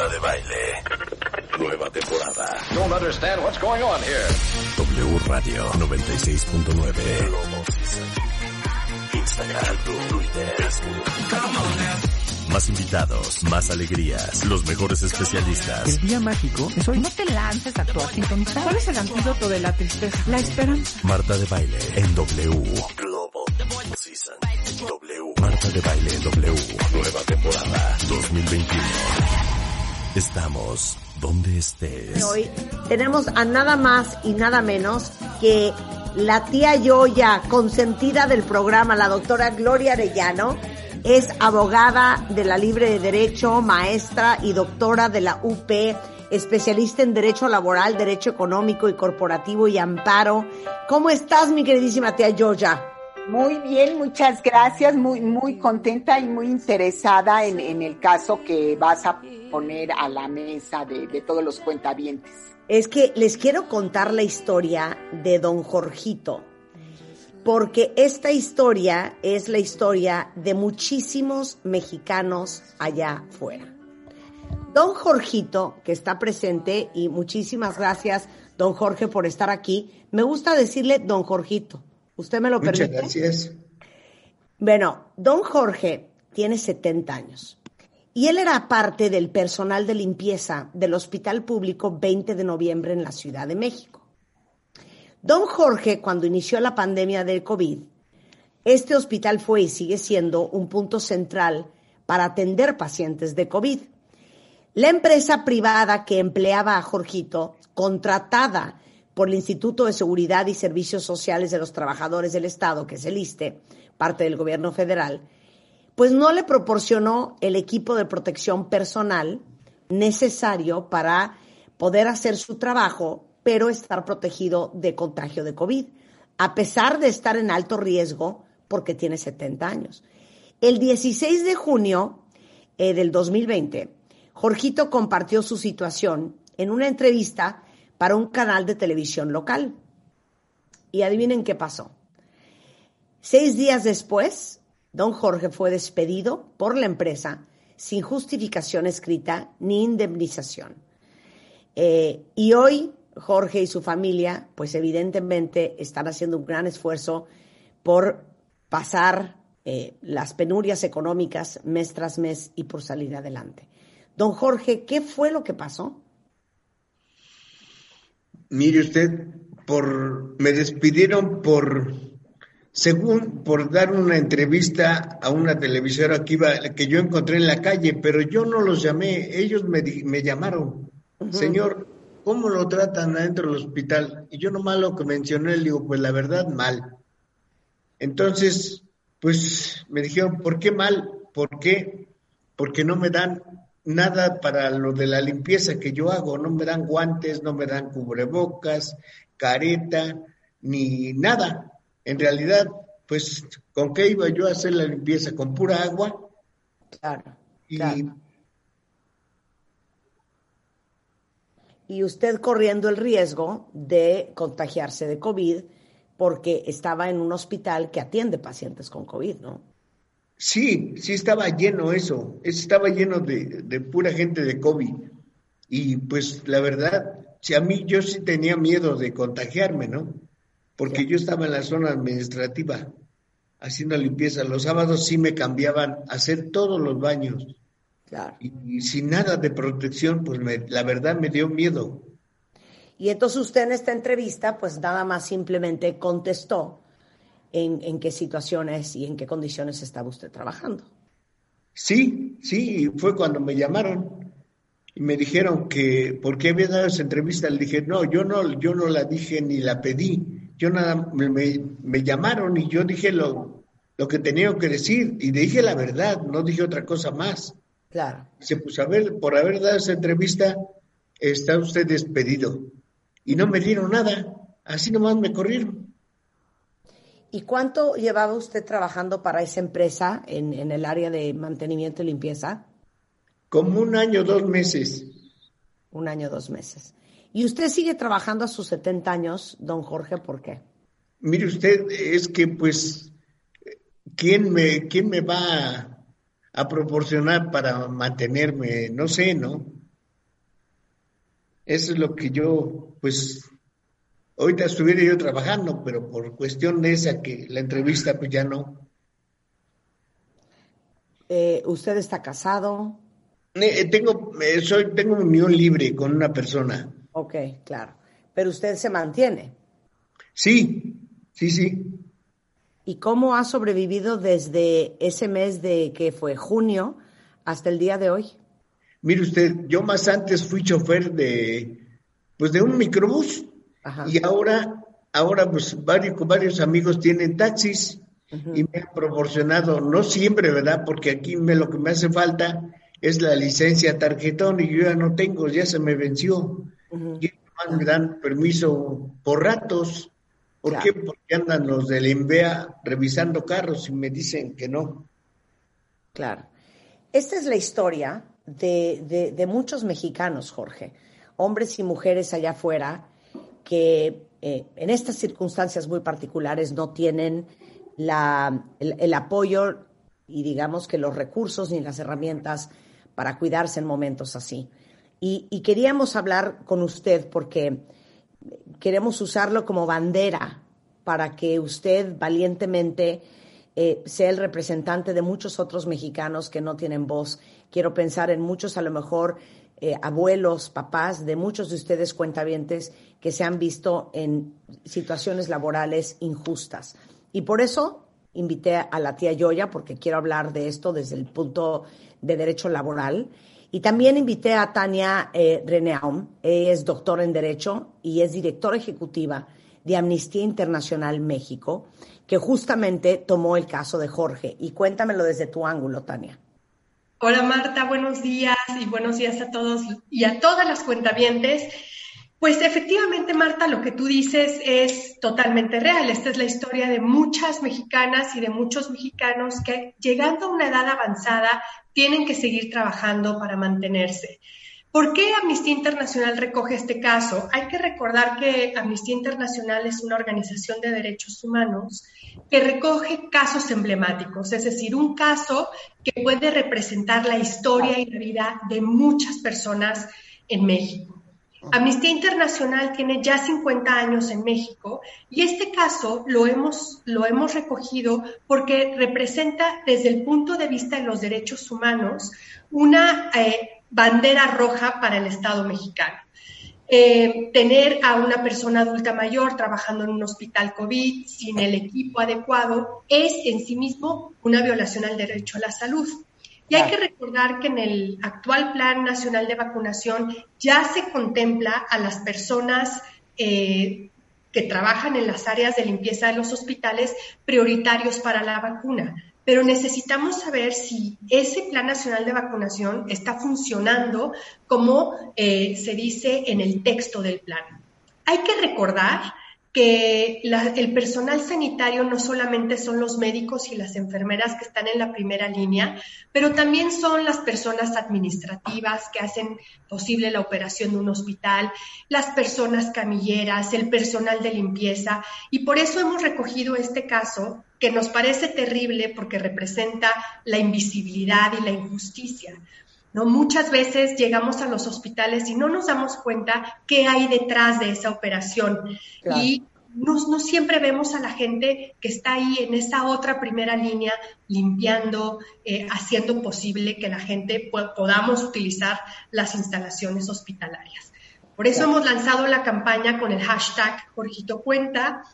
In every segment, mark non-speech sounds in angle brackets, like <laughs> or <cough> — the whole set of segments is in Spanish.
Marta de Baile. Nueva temporada. Don't understand what's going on here. W Radio 96.9. Instagram, Twitter, Facebook. Más invitados, más alegrías, los mejores especialistas. El día mágico es hoy. No te lances a actuar sintonizar. ¿Cuál es el antídoto de la tristeza? La esperanza. Marta de Baile en W. Global Season. W. Marta de Baile en W. Nueva temporada 2021. Estamos donde estés. Hoy tenemos a nada más y nada menos que la tía Yoya, consentida del programa, la doctora Gloria Arellano. Es abogada de la Libre de Derecho, maestra y doctora de la UP, especialista en Derecho Laboral, Derecho Económico y Corporativo y Amparo. ¿Cómo estás, mi queridísima tía Yoya? Muy bien, muchas gracias, muy, muy contenta y muy interesada en, en el caso que vas a poner a la mesa de, de todos los cuentavientes. Es que les quiero contar la historia de don Jorgito, porque esta historia es la historia de muchísimos mexicanos allá afuera. Don Jorgito, que está presente, y muchísimas gracias, don Jorge, por estar aquí. Me gusta decirle don Jorgito. ¿Usted me lo Muchas permite? gracias. Bueno, don Jorge tiene 70 años y él era parte del personal de limpieza del Hospital Público 20 de noviembre en la Ciudad de México. Don Jorge, cuando inició la pandemia del COVID, este hospital fue y sigue siendo un punto central para atender pacientes de COVID. La empresa privada que empleaba a Jorgito, contratada por el Instituto de Seguridad y Servicios Sociales de los Trabajadores del Estado, que es el ISTE, parte del gobierno federal, pues no le proporcionó el equipo de protección personal necesario para poder hacer su trabajo, pero estar protegido de contagio de COVID, a pesar de estar en alto riesgo porque tiene 70 años. El 16 de junio eh, del 2020, Jorgito compartió su situación en una entrevista para un canal de televisión local. Y adivinen qué pasó. Seis días después, don Jorge fue despedido por la empresa sin justificación escrita ni indemnización. Eh, y hoy Jorge y su familia, pues evidentemente están haciendo un gran esfuerzo por pasar eh, las penurias económicas mes tras mes y por salir adelante. Don Jorge, ¿qué fue lo que pasó? Mire usted, por me despidieron por según por dar una entrevista a una televisora que iba que yo encontré en la calle, pero yo no los llamé, ellos me, me llamaron. Señor, ¿cómo lo tratan adentro del hospital? Y yo nomás lo que mencioné, le digo, pues la verdad mal. Entonces, pues me dijeron, ¿por qué mal? ¿Por qué? Porque no me dan nada para lo de la limpieza que yo hago, no me dan guantes, no me dan cubrebocas, careta, ni nada. En realidad, pues, ¿con qué iba yo a hacer la limpieza? ¿Con pura agua? Claro. Y claro. Y usted corriendo el riesgo de contagiarse de COVID porque estaba en un hospital que atiende pacientes con COVID, ¿no? Sí, sí estaba lleno eso, estaba lleno de, de pura gente de COVID. Y pues la verdad, si a mí yo sí tenía miedo de contagiarme, ¿no? Porque yo estaba en la zona administrativa haciendo limpieza. Los sábados sí me cambiaban a hacer todos los baños. Claro. Y, y sin nada de protección, pues me- la verdad me dio miedo. Y entonces usted en esta entrevista, pues nada más simplemente contestó en, en qué situaciones y en qué condiciones estaba usted trabajando. Sí, sí, fue cuando me llamaron y me dijeron que por qué había dado esa entrevista. Le dije, no, yo no, yo no la dije ni la pedí. Yo nada, me, me- me llamaron y yo dije lo, lo que tenía que decir y dije la verdad, no dije otra cosa más. Claro. Dice, pues a ver, por haber dado esa entrevista, está usted despedido. Y no me dieron nada, así nomás me corrieron. ¿Y cuánto llevaba usted trabajando para esa empresa en, en el área de mantenimiento y limpieza? Como un año, dos meses. Un año, dos meses. ¿Y usted sigue trabajando a sus 70 años, don Jorge? ¿Por qué? Mire usted, es que pues, ¿quién me, quién me va a, a proporcionar para mantenerme? No sé, ¿no? Eso es lo que yo, pues, ahorita estuviera yo trabajando, pero por cuestión de esa que la entrevista, pues ya no. Eh, ¿Usted está casado? Eh, tengo, eh, soy, tengo unión libre con una persona. Ok, claro. Pero usted se mantiene. Sí, sí, sí. ¿Y cómo ha sobrevivido desde ese mes de que fue junio hasta el día de hoy? Mire usted, yo más antes fui chofer de, pues de un microbús Ajá. y ahora, ahora pues varios, varios amigos tienen taxis y me han proporcionado, no siempre, ¿verdad? Porque aquí me, lo que me hace falta es la licencia tarjetón y yo ya no tengo, ya se me venció. Y además me dan permiso por ratos. ¿Por Claro. qué? Porque andan los del INVEA revisando carros y me dicen que no. Claro. Esta es la historia de, de- de muchos mexicanos, Jorge, hombres y mujeres allá afuera que eh, en estas circunstancias muy particulares no tienen la- el, apoyo y digamos que los recursos ni las herramientas para cuidarse en momentos así. Y, y queríamos hablar con usted porque queremos usarlo como bandera para que usted valientemente eh, sea el representante de muchos otros mexicanos que no tienen voz. Quiero pensar en muchos, a lo mejor, eh, abuelos, papás, de muchos de ustedes cuentavientes que se han visto en situaciones laborales injustas. Y por eso invité a la tía Yoya, porque quiero hablar de esto desde el punto de derecho laboral. Y también invité a Tania eh, Reneaum, ella es doctora en Derecho y es directora ejecutiva de Amnistía Internacional México, que justamente tomó el caso de Jorge. Y cuéntamelo desde tu ángulo, Tania. Hola Marta, buenos días y buenos días a todos y a todas las cuentavientes. Pues efectivamente, Marta, lo que tú dices es totalmente real. Esta es la historia de muchas mexicanas y de muchos mexicanos que llegando a una edad avanzada tienen que seguir trabajando para mantenerse. ¿Por qué Amnistía Internacional recoge este caso? Hay que recordar que Amnistía Internacional es una organización de derechos humanos que recoge casos emblemáticos, es decir, un caso que puede representar la historia y la vida de muchas personas en México. Amnistía Internacional tiene ya 50 años en México y este caso lo hemos, lo hemos recogido porque representa desde el punto de vista de los derechos humanos una eh, bandera roja para el Estado mexicano. Eh, tener a una persona adulta mayor trabajando en un hospital COVID sin el equipo adecuado es en sí mismo una violación al derecho a la salud. Y hay que recordar que en el actual Plan Nacional de Vacunación ya se contempla a las personas eh, que trabajan en las áreas de limpieza de los hospitales prioritarios para la vacuna. Pero necesitamos saber si ese Plan Nacional de Vacunación está funcionando como eh, se dice en el texto del plan. Hay que recordar que el personal sanitario no solamente son los médicos y las enfermeras que están en la primera línea, pero también son las personas administrativas que hacen posible la operación de un hospital, las personas camilleras, el personal de limpieza, y por eso hemos recogido este caso que nos parece terrible porque representa la invisibilidad y la injusticia. ¿No? Muchas veces llegamos a los hospitales y no nos damos cuenta qué hay detrás de esa operación. Claro. Y no, no, siempre vemos a la gente que está ahí en esa otra primera línea limpiando, eh, haciendo posible que la gente podamos utilizar las instalaciones hospitalarias. Por eso claro. hemos lanzado la campaña con el hashtag Jorgito Cuenta,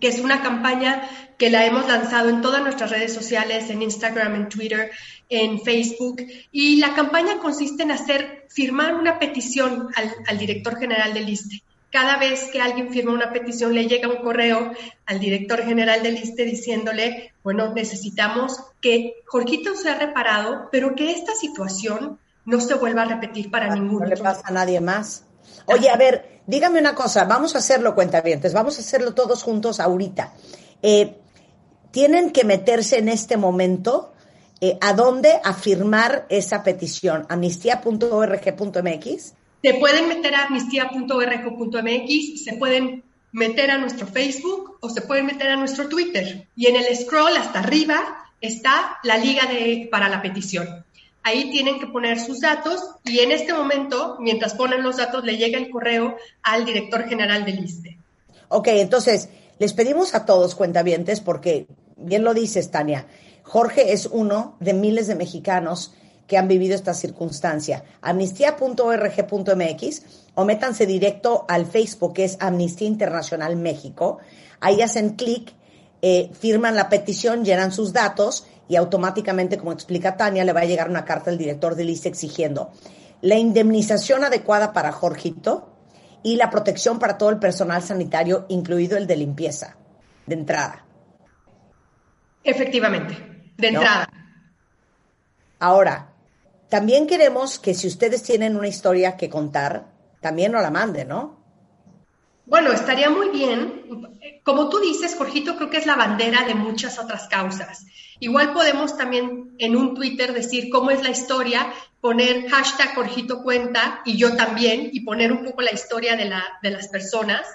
que es una campaña que la hemos lanzado en todas nuestras redes sociales, en Instagram, en Twitter, en Facebook. Y la campaña consiste en hacer, firmar una petición al, al director general del ISTE cada vez que alguien firma una petición le llega un correo al director general del ISTE diciéndole, bueno, necesitamos que Jorgito sea reparado, pero que esta situación no se vuelva a repetir para ningún No le pasa a nadie más. Oye, a ver, dígame una cosa, vamos a hacerlo, cuentavientes, vamos a hacerlo todos juntos ahorita. Eh, tienen que meterse en este momento eh, a dónde a firmar esa petición, amnistía.org.mx. Se pueden meter a amnistía.org.mx, se pueden meter a nuestro Facebook o se pueden meter a nuestro Twitter. Y en el scroll hasta arriba está la liga de, para la petición. Ahí tienen que poner sus datos y en este momento, mientras ponen los datos, le llega el correo al director general del ISTE. Ok, entonces, les pedimos a todos cuentavientes, porque bien lo dices, Tania, Jorge es uno de miles de mexicanos que han vivido esta circunstancia. Amnistía.org.mx o métanse directo al Facebook, que es Amnistía Internacional México. Ahí hacen clic, eh, firman la petición, llenan sus datos y automáticamente, como explica Tania, le va a llegar una carta al director del ISTE exigiendo la indemnización adecuada para Jorgito y la protección para todo el personal sanitario, incluido el de limpieza, de entrada. Efectivamente, de ¿No? entrada. Ahora, también queremos que si ustedes tienen una historia que contar, también nos la manden, ¿no? Bueno, estaría muy bien. Como tú dices, Jorgito, creo que es la bandera de muchas otras causas. Igual podemos también en un Twitter decir cómo es la historia, poner hashtag Jorgito Cuenta y yo también, y poner un poco la historia de, la, de las personas,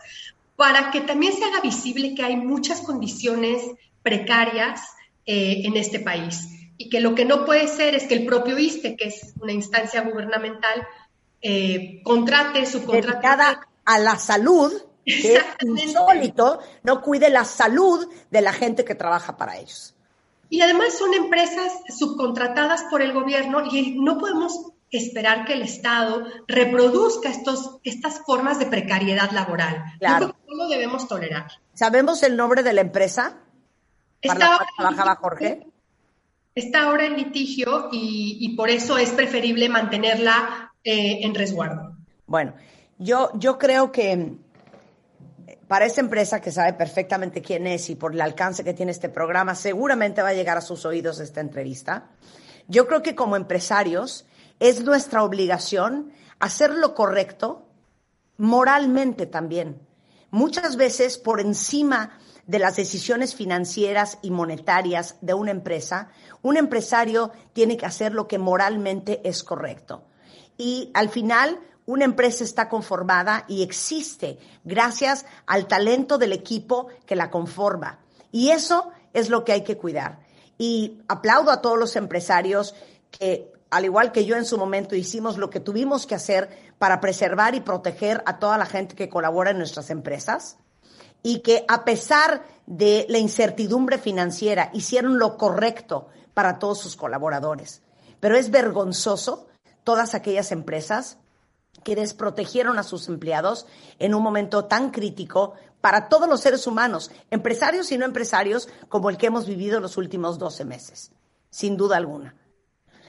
para que también se haga visible que hay muchas condiciones precarias eh, en este país. Y que lo que no puede ser es que el propio ISTE, que es una instancia gubernamental, eh, contrate, subcontrate. Dedicada a la salud, que es insólito, no cuide la salud de la gente que trabaja para ellos. Y además son empresas subcontratadas por el gobierno y no podemos esperar que el Estado reproduzca estos, estas formas de precariedad laboral. Claro. Yo creo que no lo debemos tolerar. ¿Sabemos el nombre de la empresa Está ahora, trabajaba Jorge? está ahora en litigio y, y por eso es preferible mantenerla eh, en resguardo. Bueno, yo, yo creo que para esa empresa que sabe perfectamente quién es y por el alcance que tiene este programa, seguramente va a llegar a sus oídos esta entrevista. Yo creo que como empresarios es nuestra obligación hacer lo correcto moralmente también. Muchas veces por encima de las decisiones financieras y monetarias de una empresa, un empresario tiene que hacer lo que moralmente es correcto. Y al final, una empresa está conformada y existe gracias al talento del equipo que la conforma. Y eso es lo que hay que cuidar. Y aplaudo a todos los empresarios que, al igual que yo en su momento, hicimos lo que tuvimos que hacer para preservar y proteger a toda la gente que colabora en nuestras empresas y que a pesar de la incertidumbre financiera hicieron lo correcto para todos sus colaboradores. Pero es vergonzoso todas aquellas empresas que desprotegieron a sus empleados en un momento tan crítico para todos los seres humanos, empresarios y no empresarios, como el que hemos vivido los últimos 12 meses, sin duda alguna.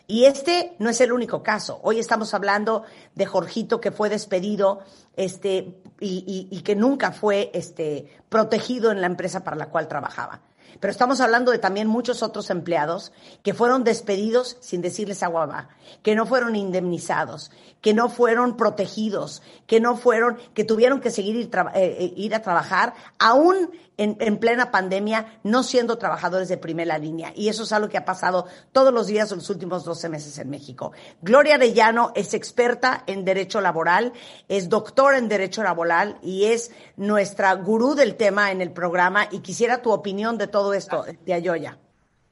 Y este no es el único caso. Hoy estamos hablando de Jorgito que fue despedido este, y, y, y que nunca fue este, protegido en la empresa para la cual trabajaba. Pero estamos hablando de también muchos otros empleados que fueron despedidos sin decirles agua va, que no fueron indemnizados, que no fueron protegidos, que no fueron, que tuvieron que seguir ir, eh, ir a trabajar, aún en, en, plena pandemia, no siendo trabajadores de primera línea. Y eso es algo que ha pasado todos los días en los últimos 12 meses en México. Gloria Arellano es experta en derecho laboral, es doctora en derecho laboral y es nuestra gurú del tema en el programa. Y quisiera tu opinión de todo esto, de Ayoya.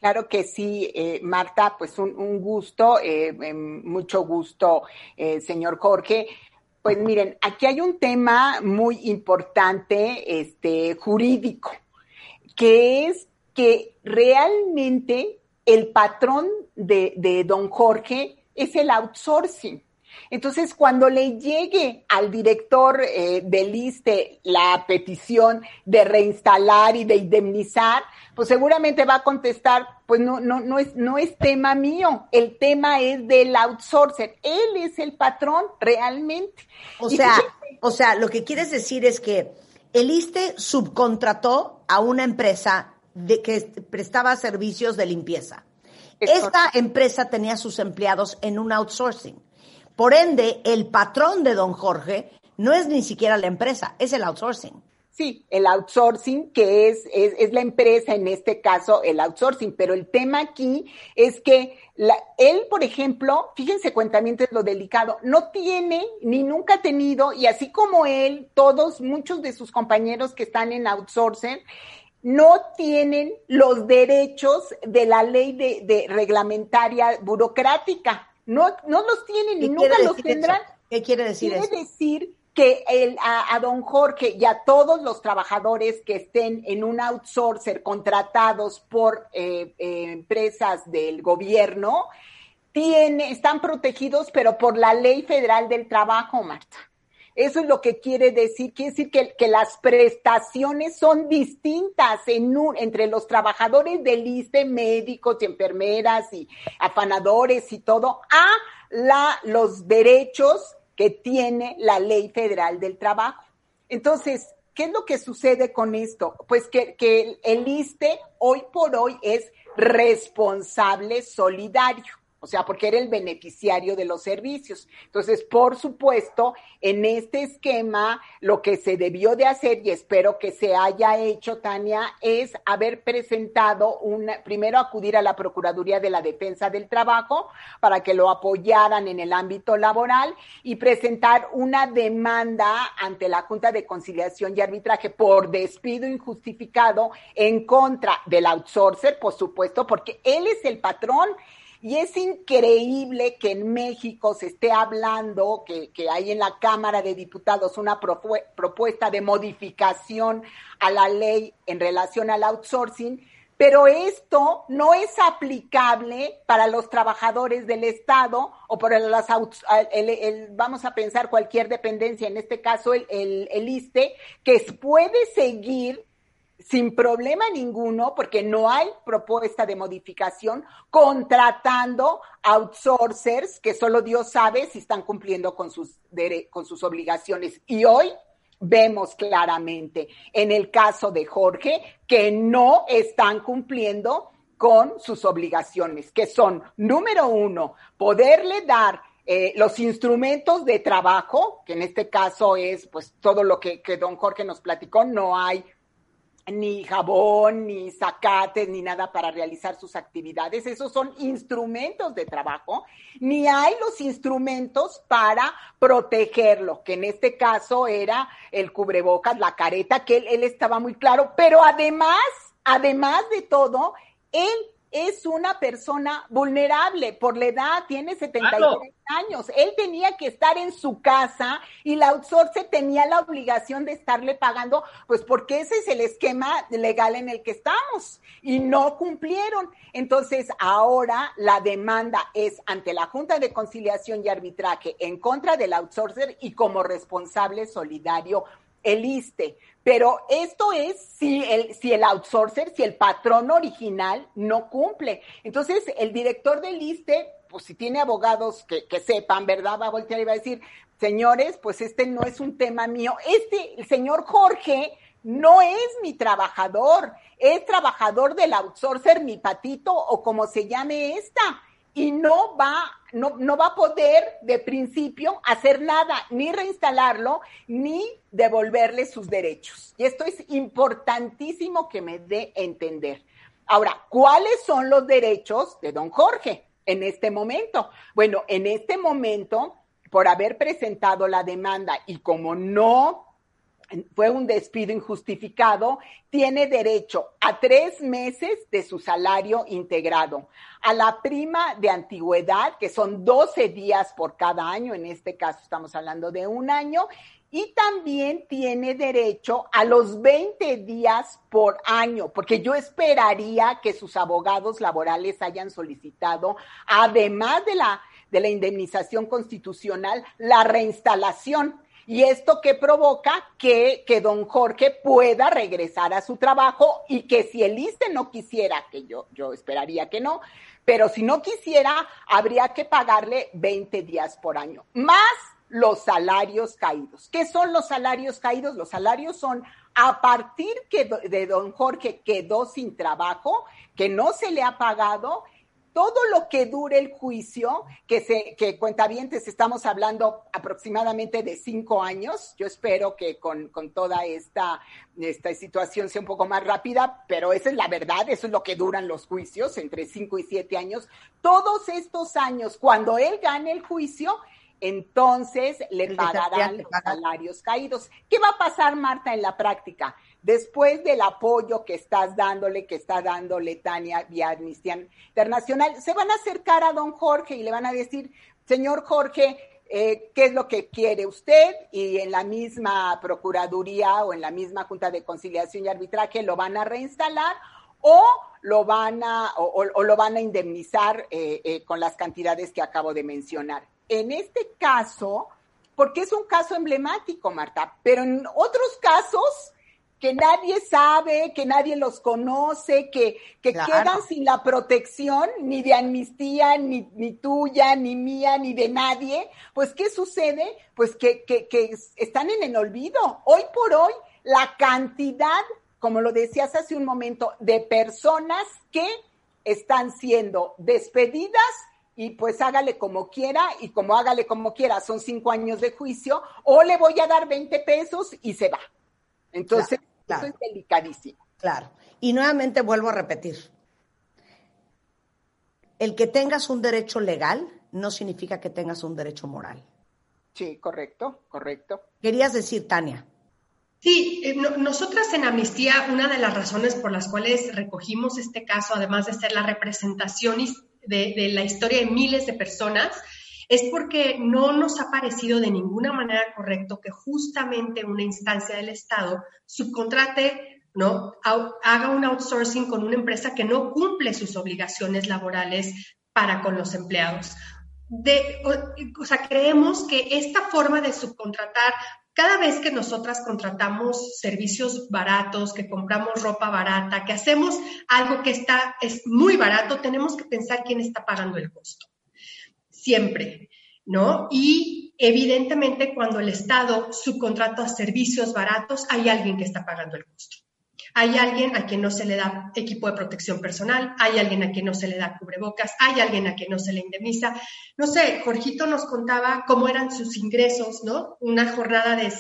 Claro que sí, eh, Marta, pues un, gusto, eh, mucho gusto, eh, señor Jorge. Pues miren, aquí hay un tema muy importante, este, jurídico, que es que realmente el patrón de, de don Jorge es el outsourcing. Entonces, cuando le llegue al director eh, del ISTE la petición de reinstalar y de indemnizar, pues seguramente va a contestar, pues no, no, no es, no es tema mío, el tema es del outsourcer. Él es el patrón realmente. O sea, O sea, lo que quieres decir es que el ISTE subcontrató a una empresa de que prestaba servicios de limpieza. Esta empresa tenía sus empleados en un outsourcing. Por ende, el patrón de don Jorge no es ni siquiera la empresa, es el outsourcing. Sí, el outsourcing, que es, es, la empresa, en este caso, el outsourcing. Pero el tema aquí es que la, él, por ejemplo, fíjense, cuentamiento es lo delicado, no tiene ni nunca ha tenido, y así como él, todos, muchos de sus compañeros que están en outsourcing, no tienen los derechos de la ley de, reglamentaria burocrática. No, no los tienen y nunca los tendrán. ¿Qué quiere decir quiere decir que el, a, don Jorge y a todos los trabajadores que estén en un outsourcer contratados por eh, eh, empresas del gobierno, tiene, están protegidos, pero por la ley federal del trabajo, Marta. Eso es lo que quiere decir. Quiere decir que, que las prestaciones son distintas en un, entre los trabajadores del ISTE, médicos y enfermeras y afanadores y todo, a la, los derechos que tiene la ley federal del trabajo. Entonces, ¿qué es lo que sucede con esto? Pues que, que el ISTE hoy por hoy es responsable solidario o sea, porque era el beneficiario de los servicios. Entonces, por supuesto, en este esquema, lo que se debió de hacer, y espero que se haya hecho, Tania, es haber presentado un, primero acudir a la Procuraduría de la Defensa del Trabajo para que lo apoyaran en el ámbito laboral y presentar una demanda ante la Junta de Conciliación y Arbitraje por despido injustificado en contra del outsourcer, por supuesto, porque él es el patrón y es increíble que en México se esté hablando, que, hay en la Cámara de Diputados una propuesta de modificación a la ley en relación al outsourcing, pero esto no es aplicable para los trabajadores del Estado o para las, vamos a pensar cualquier dependencia, en este caso el, el, el ISTE, que puede seguir sin problema ninguno, porque no hay propuesta de modificación, contratando outsourcers que solo Dios sabe si están cumpliendo con sus, con sus obligaciones. Y hoy vemos claramente en el caso de Jorge que no están cumpliendo con sus obligaciones, que son, número uno, poderle dar eh, los instrumentos de trabajo, que en este caso es pues todo lo que, que don Jorge nos platicó, no hay ni jabón, ni zacates, ni nada para realizar sus actividades. Esos son instrumentos de trabajo. Ni hay los instrumentos para protegerlo, que en este caso era el cubrebocas, la careta, que él, él estaba muy claro. Pero además, además de todo, él es una persona vulnerable por la edad, tiene 73 años. Él tenía que estar en su casa y la outsource tenía la obligación de estarle pagando, pues porque ese es el esquema legal en el que estamos y no cumplieron. Entonces, ahora la demanda es ante la Junta de Conciliación y Arbitraje en contra del outsourcer y como responsable solidario el ISTE. Pero esto es si el, si el outsourcer, si el patrón original no cumple. Entonces, el director del ISTE, pues si tiene abogados que, que sepan, ¿verdad? Va a voltear y va a decir, señores, pues este no es un tema mío. Este, el señor Jorge, no es mi trabajador, es trabajador del outsourcer, mi patito o como se llame esta y no va, no, no va a poder de principio hacer nada, ni reinstalarlo, ni devolverle sus derechos. Y esto es importantísimo que me dé entender. Ahora, ¿cuáles son los derechos de don Jorge en este momento? Bueno, en este momento, por haber presentado la demanda y como no fue un despido injustificado, tiene derecho a tres meses de su salario integrado, a la prima de antigüedad, que son 12 días por cada año, en este caso estamos hablando de un año, y también tiene derecho a los 20 días por año, porque yo esperaría que sus abogados laborales hayan solicitado, además de la, de la indemnización constitucional, la reinstalación y esto que provoca que, que don Jorge pueda regresar a su trabajo y que si el ISTE no quisiera, que yo, yo esperaría que no, pero si no quisiera, habría que pagarle 20 días por año, más los salarios caídos. ¿Qué son los salarios caídos? Los salarios son a partir que de don Jorge quedó sin trabajo, que no se le ha pagado todo lo que dure el juicio, que se, que cuentavientes estamos hablando aproximadamente de cinco años. Yo espero que con, con, toda esta, esta situación sea un poco más rápida, pero esa es la verdad, eso es lo que duran los juicios, entre cinco y siete años. Todos estos años, cuando él gane el juicio, entonces le pagarán los salarios caídos. ¿Qué va a pasar, Marta, en la práctica? Después del apoyo que estás dándole, que está dándole Tania vía Amnistía Internacional, se van a acercar a don Jorge y le van a decir, señor Jorge, eh, qué es lo que quiere usted y en la misma Procuraduría o en la misma Junta de Conciliación y Arbitraje lo van a reinstalar o lo van a, o, lo van a indemnizar eh, eh, con las cantidades que acabo de mencionar. En este caso, porque es un caso emblemático, Marta, pero en otros casos que nadie sabe, que nadie los conoce, que, que quedan sin la protección ni de amnistía, ni, ni, tuya, ni mía, ni de nadie, pues ¿qué sucede? Pues que, que, que están en el olvido. Hoy por hoy, la cantidad, como lo decías hace un momento, de personas que están siendo despedidas y pues hágale como quiera y como hágale como quiera, son cinco años de juicio, o le voy a dar 20 pesos y se va. Entonces, eso es delicadísimo. Claro. Y nuevamente vuelvo a repetir. El que tengas un derecho legal no significa que tengas un derecho moral. Sí, correcto, correcto. Querías decir, Tania. Sí, eh, nosotras en Amnistía, una de las razones por las cuales recogimos este caso, además de ser la representación de, de la historia de miles de personas, es porque no nos ha parecido de ninguna manera correcto que justamente una instancia del Estado subcontrate, ¿no? haga un outsourcing con una empresa que no cumple sus obligaciones laborales para con los empleados. De, o, sea, creemos que esta forma de subcontratar cada vez que nosotras contratamos servicios baratos, que compramos ropa barata, que hacemos algo que está, es muy barato, tenemos que pensar quién está pagando el costo siempre, ¿no? Y evidentemente cuando el Estado subcontrata servicios baratos, hay alguien que está pagando el costo. Hay alguien a quien no se le da equipo de protección personal, hay alguien a quien no se le da cubrebocas, hay alguien a quien no se le indemniza. No sé, Jorgito nos contaba cómo eran sus ingresos, ¿no? Una jornada de,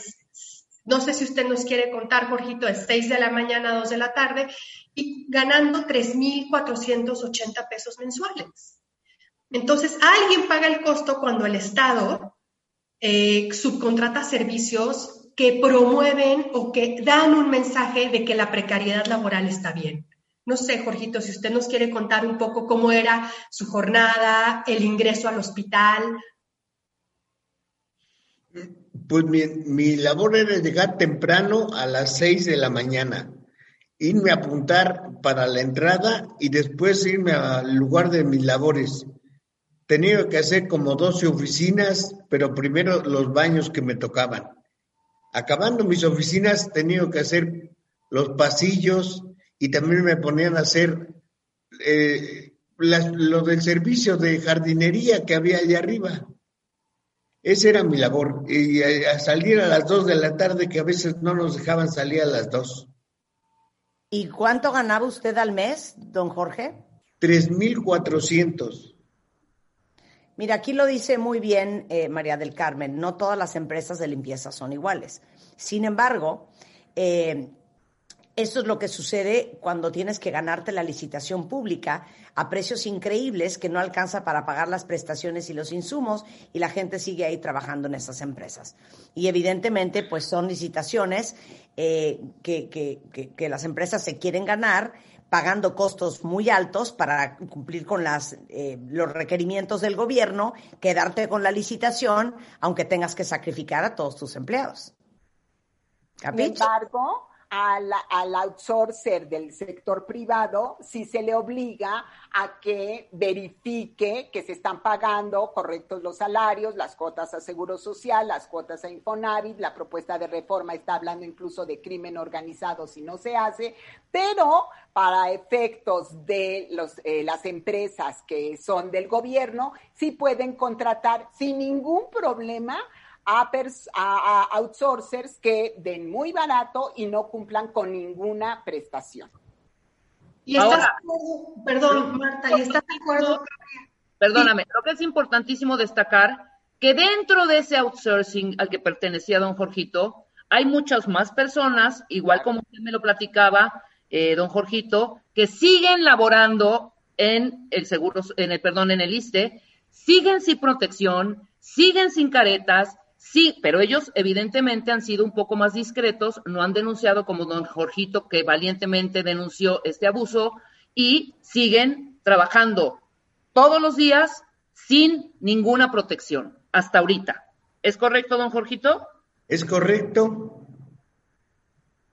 no sé si usted nos quiere contar, Jorgito, de 6 de la mañana a 2 de la tarde y ganando 3.480 pesos mensuales. Entonces, alguien paga el costo cuando el Estado eh, subcontrata servicios que promueven o que dan un mensaje de que la precariedad laboral está bien. No sé, Jorgito, si usted nos quiere contar un poco cómo era su jornada, el ingreso al hospital. Pues mi, mi labor era llegar temprano a las seis de la mañana, irme a apuntar para la entrada y después irme al lugar de mis labores tenido que hacer como 12 oficinas, pero primero los baños que me tocaban. Acabando mis oficinas, tenido que hacer los pasillos y también me ponían a hacer eh, lo del servicio de jardinería que había allá arriba. Esa era mi labor. Y a, salir a las 2 de la tarde, que a veces no nos dejaban salir a las 2. ¿Y cuánto ganaba usted al mes, don Jorge? 3,400. Mira, aquí lo dice muy bien eh, María del Carmen, no todas las empresas de limpieza son iguales. Sin embargo, eh, eso es lo que sucede cuando tienes que ganarte la licitación pública a precios increíbles que no alcanza para pagar las prestaciones y los insumos y la gente sigue ahí trabajando en esas empresas. Y evidentemente, pues son licitaciones eh, que, las empresas se quieren ganar pagando costos muy altos para cumplir con las, eh, los requerimientos del gobierno, quedarte con la licitación, aunque tengas que sacrificar a todos tus empleados. Sin embargo, al, outsourcer del sector privado, si se le obliga a que verifique que se están pagando correctos los salarios, las cuotas a Seguro Social, las cuotas a Infonavit, la propuesta de reforma está hablando incluso de crimen organizado si no se hace, pero para efectos de los, eh, las empresas que son del gobierno, sí pueden contratar sin ningún problema a, a, outsourcers que den muy barato y no cumplan con ninguna prestación. Y estás de acuerdo, perdón, Marta, y estás de acuerdo. Perdóname, creo que es importantísimo destacar que dentro de ese outsourcing al que pertenecía don Jorgito, hay muchas más personas, igual como usted me lo platicaba, eh, don Jorgito, que siguen laborando en el seguro, en el, perdón, en el ISTE, siguen sin protección, siguen sin caretas, sí, pero ellos evidentemente han sido un poco más discretos, no han denunciado como don Jorgito, que valientemente denunció este abuso, y siguen trabajando todos los días sin ninguna protección, hasta ahorita. ¿Es correcto, don Jorgito? Es correcto.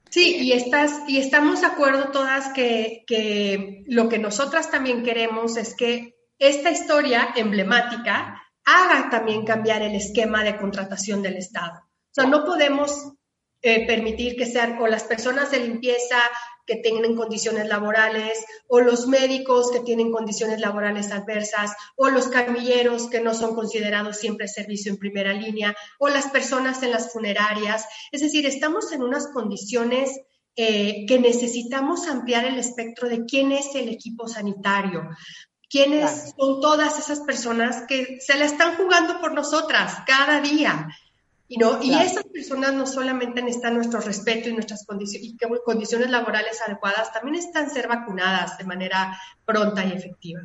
Sí, y, estás, y estamos de acuerdo todas que, que lo que nosotras también queremos es que esta historia emblemática haga también cambiar el esquema de contratación del Estado. O sea, no podemos eh, permitir que sean o las personas de limpieza que tengan condiciones laborales, o los médicos que tienen condiciones laborales adversas, o los camilleros que no son considerados siempre servicio en primera línea, o las personas en las funerarias. Es decir, estamos en unas condiciones eh, que necesitamos ampliar el espectro de quién es el equipo sanitario, quiénes son todas esas personas que se la están jugando por nosotras cada día. Y, no, y esas personas no solamente necesitan nuestro respeto y nuestras condiciones, y condiciones laborales adecuadas, también están ser vacunadas de manera pronta y efectiva.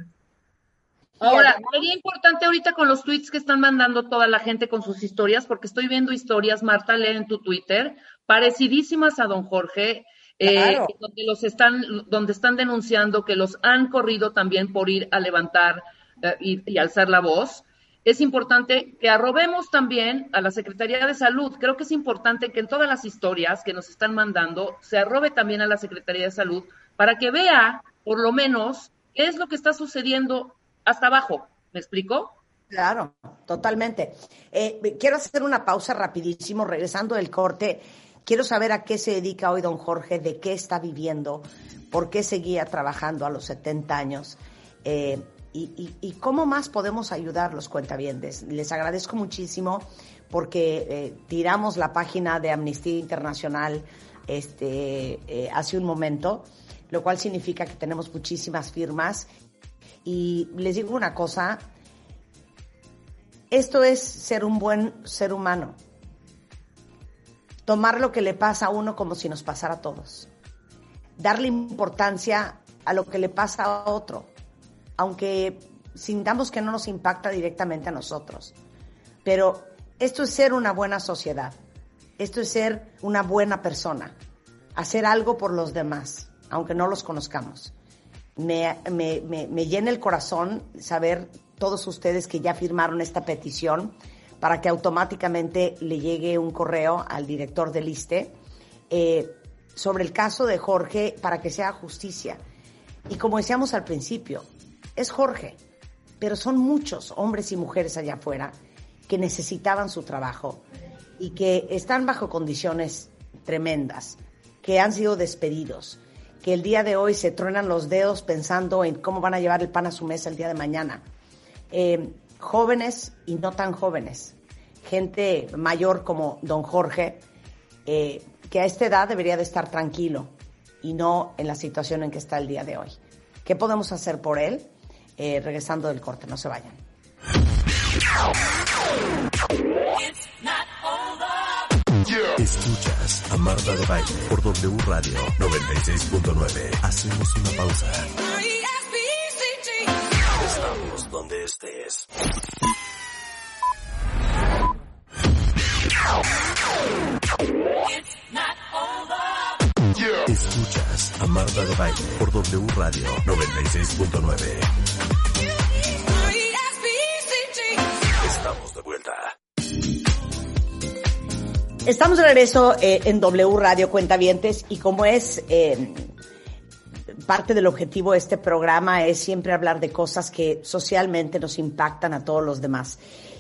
Ahora, sería importante ahorita con los tweets que están mandando toda la gente con sus historias, porque estoy viendo historias, Marta, lee en tu Twitter, parecidísimas a don Jorge, eh, donde los están, donde están denunciando que los han corrido también por ir a levantar eh, y, alzar la voz es importante que arrobemos también a la Secretaría de Salud. Creo que es importante que en todas las historias que nos están mandando se arrobe también a la Secretaría de Salud para que vea, por lo menos, qué es lo que está sucediendo hasta abajo. ¿Me explico? Claro, totalmente. Eh, quiero hacer una pausa rapidísimo, regresando del corte. Quiero saber a qué se dedica hoy don Jorge, de qué está viviendo, por qué seguía trabajando a los 70 años. Eh, y, cómo más podemos ayudar los cuentavientes. Les agradezco muchísimo porque eh, tiramos la página de Amnistía Internacional este, eh, hace un momento, lo cual significa que tenemos muchísimas firmas. Y les digo una cosa, esto es ser un buen ser humano. Tomar lo que le pasa a uno como si nos pasara a todos. Darle importancia a lo que le pasa a otro aunque sintamos que no nos impacta directamente a nosotros. Pero esto es ser una buena sociedad, esto es ser una buena persona, hacer algo por los demás, aunque no los conozcamos. Me, llena el corazón saber todos ustedes que ya firmaron esta petición para que automáticamente le llegue un correo al director del ISTE eh, sobre el caso de Jorge para que sea justicia. Y como decíamos al principio, es Jorge, pero son muchos hombres y mujeres allá afuera que necesitaban su trabajo y que están bajo condiciones tremendas, que han sido despedidos, que el día de hoy se truenan los dedos pensando en cómo van a llevar el pan a su mesa el día de mañana. Eh, jóvenes y no tan jóvenes, gente mayor como don Jorge, eh, que a esta edad debería de estar tranquilo y no en la situación en que está el día de hoy. ¿Qué podemos hacer por él? eh, regresando del corte. No se vayan. Escuchas a Marta de Baile por W Radio 96.9. Hacemos una pausa. Estamos donde estés. Escuchas a Marta de Baile por W Radio 96.9. Estamos de vuelta. Estamos de regreso eh, en W Radio Cuentavientes y como es eh, parte del objetivo de este programa es siempre hablar de cosas que socialmente nos impactan a todos los demás.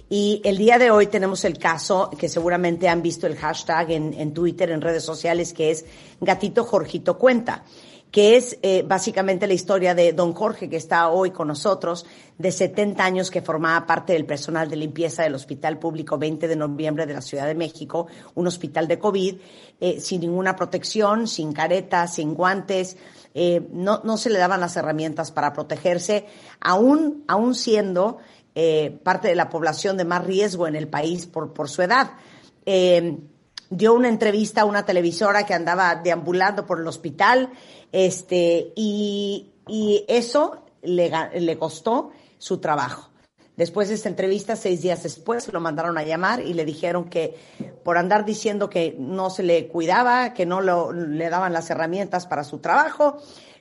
Y el día de hoy tenemos el caso que seguramente han visto el hashtag en, Twitter, en redes sociales, que es Gatito Jorgito Cuenta. que es eh, básicamente la historia de don Jorge, que está hoy con nosotros, de 70 años, que formaba parte del personal de limpieza del Hospital Público 20 de noviembre de la Ciudad de México, un hospital de COVID, eh, sin ninguna protección, sin caretas, sin guantes, eh, no, no se le daban las herramientas para protegerse, aún, aún siendo eh, parte de la población de más riesgo en el país por, por su edad. Eh, dio una entrevista a una televisora que andaba deambulando por el hospital, este, y, y eso le, le costó su trabajo. Después de esta entrevista, seis días después, lo mandaron a llamar y le dijeron que por andar diciendo que no se le cuidaba, que no lo, le daban las herramientas para su trabajo,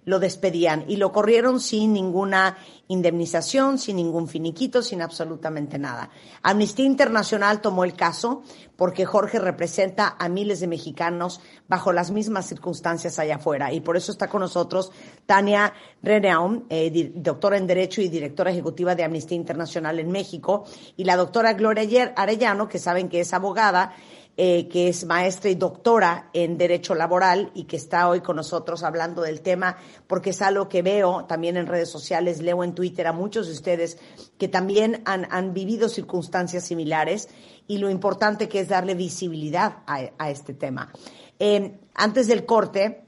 lo despedían y lo corrieron sin ninguna indemnización, sin ningún finiquito, sin absolutamente nada. Amnistía Internacional tomó el caso porque Jorge representa a miles de mexicanos bajo las mismas circunstancias allá afuera y por eso está con nosotros Tania Reneaum, eh, doctora en Derecho y directora ejecutiva de Amnistía Internacional en México, y la doctora Gloria Arellano, que saben que es abogada eh, que es maestra y doctora en Derecho Laboral y que está hoy con nosotros hablando del tema, porque es algo que veo también en redes sociales, leo en Twitter a muchos de ustedes que también han, han vivido circunstancias similares y lo importante que es darle visibilidad a, este tema. Eh, antes del corte,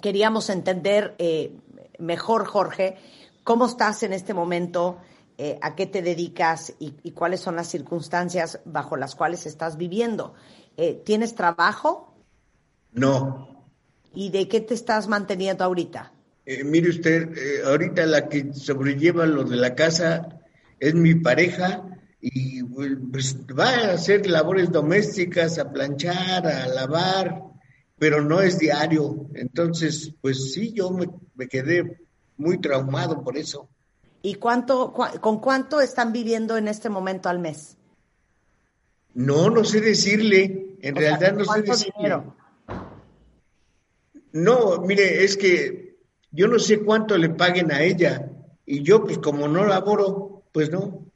queríamos entender eh, mejor, Jorge, cómo estás en este momento. Eh, a qué te dedicas y, y, cuáles son las circunstancias bajo las cuales estás viviendo. Eh, ¿Tienes trabajo? No. ¿Y de qué te estás manteniendo ahorita? Eh, mire usted, ahorita la que sobrelleva lo de la casa es mi pareja y pues, va a hacer labores domésticas, a planchar, a lavar, pero no es diario. Entonces, pues sí, yo me, me quedé muy traumado por eso. ¿Y cuánto, cu con cuánto están viviendo en este momento al mes? No, no sé decirle. En O realidad sea, no sé ¿cuánto decirle. dinero? No, mire, es que yo no sé cuánto le paguen a ella. Y yo, pues como no laboro, pues no.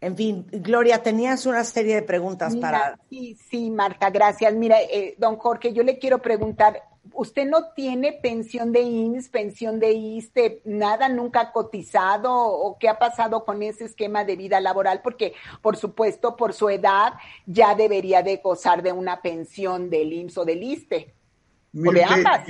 En fin, Gloria, tenías una serie de preguntas Mira, para... Sí, sí, Marta, gracias. Mira, eh, don Jorge, yo le quiero preguntar, ¿usted no tiene pensión de IMSS, pensión de ISTE, nada, nunca ha cotizado o qué ha pasado con ese esquema de vida laboral? Porque, por supuesto, por su edad ya debería de gozar de una pensión del IMSS o del ISTE. O de ambas.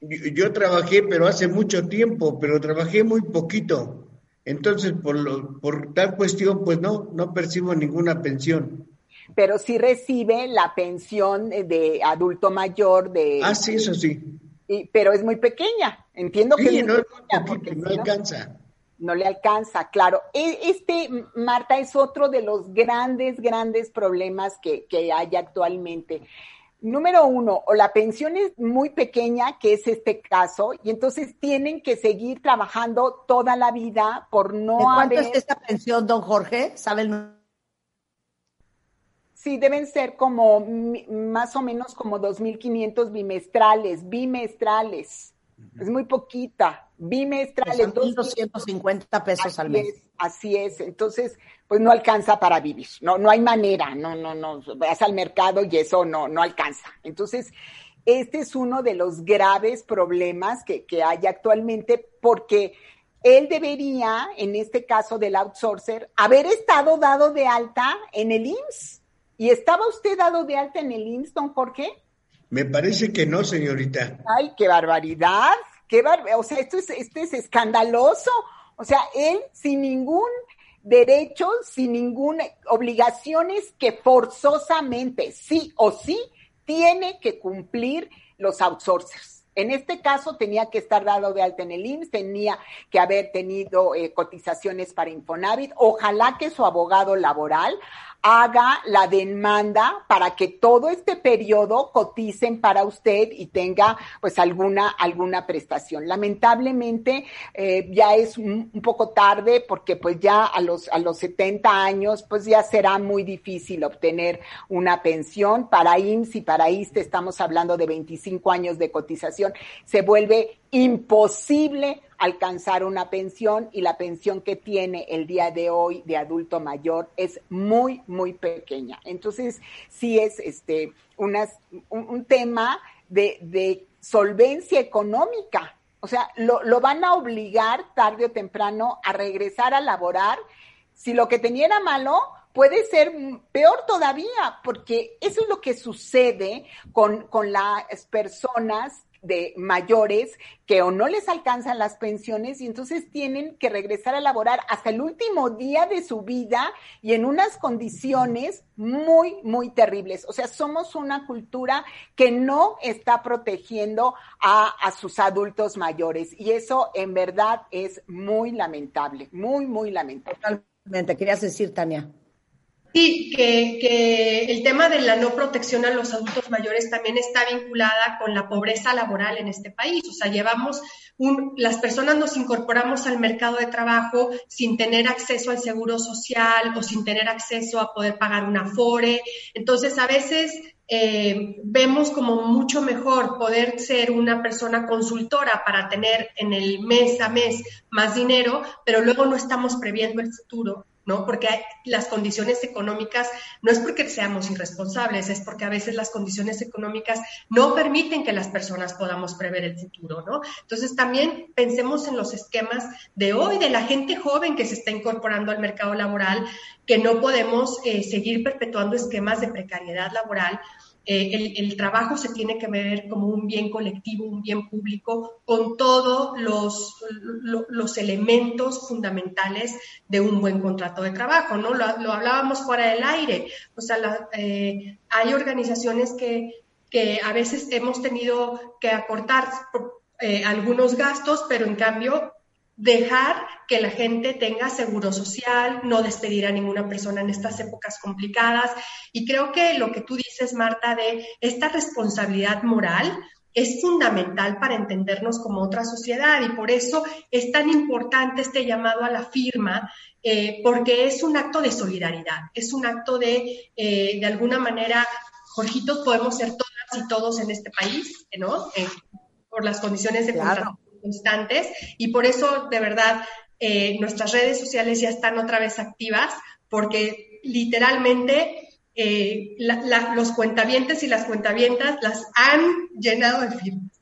Yo, yo trabajé, pero hace mucho tiempo, pero trabajé muy poquito. Entonces, por, lo, por tal cuestión, pues no, no percibo ninguna pensión. Pero sí recibe la pensión de adulto mayor de... Ah, sí, eso sí. y- pero es muy pequeña. Entiendo que Sí, es muy no, pequeña, poquito, porque no si no- alcanza. no le alcanza, claro. E- Este, Marta, es otro de los grandes, grandes problemas que, que hay actualmente. Número uno, o la pensión es muy pequeña, que es este caso, y entonces tienen que seguir trabajando toda la vida por no ¿De cuánto haber... es esta pensión, don Jorge? ¿Sabe el Sí, deben ser como más o menos como 2.500 bimestrales, bimestrales. Es muy poquita, bimestrales. Son dos- 1.250 pesos al mes. es, así es. Entonces, pues no alcanza para vivir. No, no hay manera. No, no, no. Vas al mercado y eso no, no alcanza. Entonces, este es uno de los graves problemas que, que hay actualmente porque él debería, en este caso del outsourcer, haber estado dado de alta en el IMSS. ¿Y estaba usted dado de alta en el IMSS, don Jorge? Me parece que no, señorita. Ay, qué barbaridad, qué bar... o sea, esto es, esto es escandaloso. O sea, él sin ningún derecho, sin ninguna obligaciones que forzosamente, sí o sí, tiene que cumplir los outsourcers. En este caso tenía que estar dado de alta en el IMSS, tenía que haber tenido eh, cotizaciones para Infonavit. Ojalá que su abogado laboral haga la demanda para que todo este periodo coticen para usted y tenga pues alguna alguna prestación. Lamentablemente eh, ya es un, poco tarde porque pues ya a los a los 70 años pues ya será muy difícil obtener una pensión para IMSS y para ISTE estamos hablando de 25 años de cotización, se vuelve imposible alcanzar una pensión y la pensión que tiene el día de hoy de adulto mayor es muy, muy pequeña. Entonces, sí es este un, un tema de, de solvencia económica. O sea, lo, lo, van a obligar tarde o temprano a regresar a laborar. Si lo que tenía era malo, puede ser peor todavía, porque eso es lo que sucede con, con las personas de mayores que o no les alcanzan las pensiones y entonces tienen que regresar a laborar hasta el último día de su vida y en unas condiciones muy, muy terribles. O sea, somos una cultura que no está protegiendo a, a sus adultos mayores y eso en verdad es muy lamentable, muy, muy lamentable. Totalmente. Querías decir, Tania. Sí, que, que, el tema de la no protección a los adultos mayores también está vinculada con la pobreza laboral en este país. O sea, llevamos un, las personas nos incorporamos al mercado de trabajo sin tener acceso al seguro social o sin tener acceso a poder pagar una FORE. Entonces, a veces eh, vemos como mucho mejor poder ser una persona consultora para tener en el mes a mes más dinero, pero luego no estamos previendo el futuro ¿no? Porque las condiciones económicas, no es porque seamos irresponsables, es porque a veces las condiciones económicas no permiten que las personas podamos prever el futuro, ¿no? Entonces también pensemos en los esquemas de hoy, de la gente joven que se está incorporando al mercado laboral, que no podemos eh, seguir perpetuando esquemas de precariedad laboral eh, el, trabajo se tiene que ver como un bien colectivo, un bien público, con todos los, los elementos fundamentales de un buen contrato de trabajo, ¿no? Lo, hablábamos fuera del aire. O sea, eh, hay organizaciones que, que, a veces hemos tenido que acortar eh, algunos gastos, pero en cambio dejar que la gente tenga seguro social, no despedir a ninguna persona en estas épocas complicadas. Y creo que lo que tú dices, Marta, de esta responsabilidad moral es fundamental para entendernos como otra sociedad y por eso es tan importante este llamado a la firma, eh, porque es un acto de solidaridad, es un acto de, eh, de alguna manera, Jorgitos, podemos ser todas y todos en este país, ¿no? Eh, por las condiciones de claro constantes y por eso de verdad eh, nuestras redes sociales ya están otra vez activas porque literalmente eh, los cuentavientes y las cuentavientas las han llenado de firmas.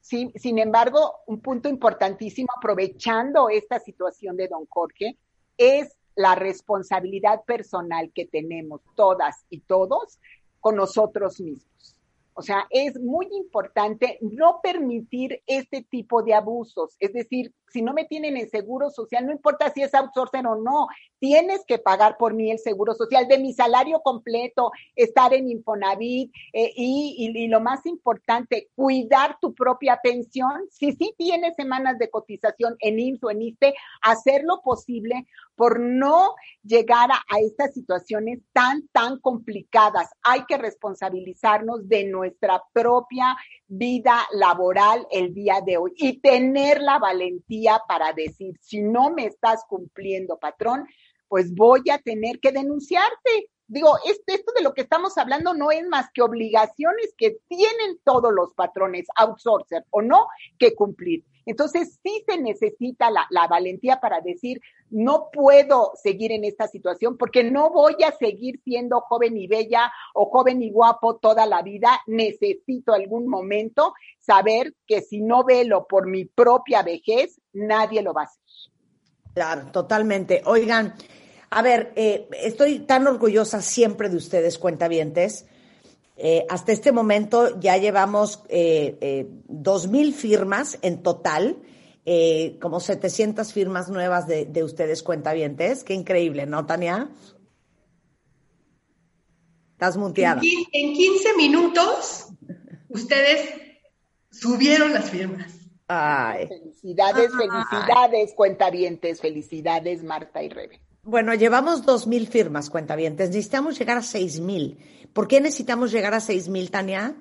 Sí, sin embargo, un punto importantísimo, aprovechando esta situación de don Jorge, es la responsabilidad personal que tenemos todas y todos con nosotros mismos. O sea, es muy importante no permitir este tipo de abusos. Es decir, si no me tienen el seguro social, no importa si es outsourcer o no, tienes que pagar por mí el seguro social de mi salario completo, estar en Infonavit eh, y, lo más importante, cuidar tu propia pensión. Si sí tienes semanas de cotización en IMSS o en ISTE, hacer lo posible por no llegar a estas situaciones tan, tan complicadas. Hay que responsabilizarnos de nuestra propia vida laboral el día de hoy y tener la valentía para decir, si no me estás cumpliendo, patrón, pues voy a tener que denunciarte. Digo, esto, esto de lo que estamos hablando no es más que obligaciones que tienen todos los patrones, outsourcer o no, que cumplir. Entonces, sí se necesita la, la, valentía para decir, no puedo seguir en esta situación porque no voy a seguir siendo joven y bella o joven y guapo toda la vida. Necesito algún momento saber que si no velo por mi propia vejez, nadie lo va a hacer. Claro, totalmente. Oigan, a ver, eh, estoy tan orgullosa siempre de ustedes, cuentavientes eh, hasta este momento ya llevamos eh, eh, 2.000 firmas en total, eh, como 700 firmas nuevas de, de ustedes cuentavientes. Qué increíble, ¿no, Tania? Estás muteada. En 15 minutos, ustedes subieron las firmas. Ay. Felicidades, felicidades, cuentavientes, felicidades, Marta y Rebe. Bueno, llevamos 2.000 firmas, cuentavientes. Necesitamos llegar a 6.000. ¿Por qué necesitamos llegar a 6.000, Tania?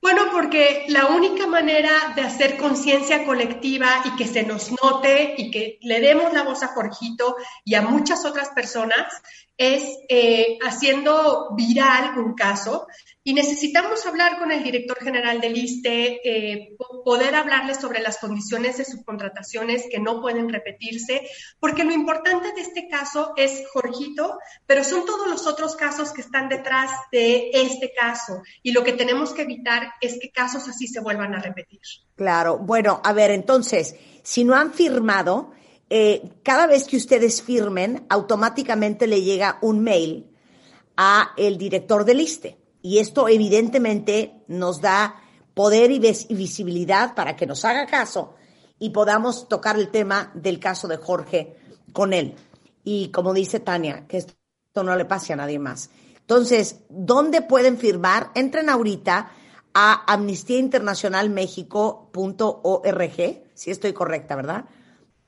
Bueno, porque la única manera de hacer conciencia colectiva y que se nos note y que le demos la voz a Jorgito y a muchas otras personas es eh, haciendo viral un caso. Y necesitamos hablar con el director general del ISTE, eh, poder hablarles sobre las condiciones de subcontrataciones que no pueden repetirse, porque lo importante de este caso es Jorgito, pero son todos los otros casos que están detrás de este caso. Y lo que tenemos que evitar es que casos así se vuelvan a repetir. Claro, bueno, a ver, entonces, si no han firmado, eh, cada vez que ustedes firmen, automáticamente le llega un mail a el director del ISTE. Y esto evidentemente nos da poder y visibilidad para que nos haga caso y podamos tocar el tema del caso de Jorge con él. Y como dice Tania, que esto no le pase a nadie más. Entonces, ¿dónde pueden firmar? Entren ahorita a amnistiainternacionalmexico.org, si estoy correcta, ¿verdad?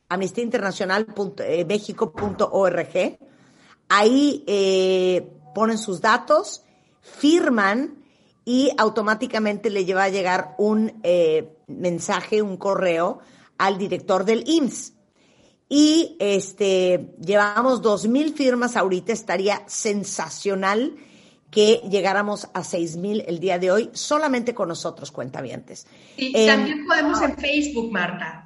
amnistiainternacional.mexico.org. Ahí eh, ponen sus datos, firman y automáticamente le lleva a llegar un eh, mensaje, un correo al director del IMSS. Y este, llevamos dos mil firmas ahorita, estaría sensacional que llegáramos a seis mil el día de hoy, solamente con nosotros, cuentavientes. Y también podemos en Facebook, Marta.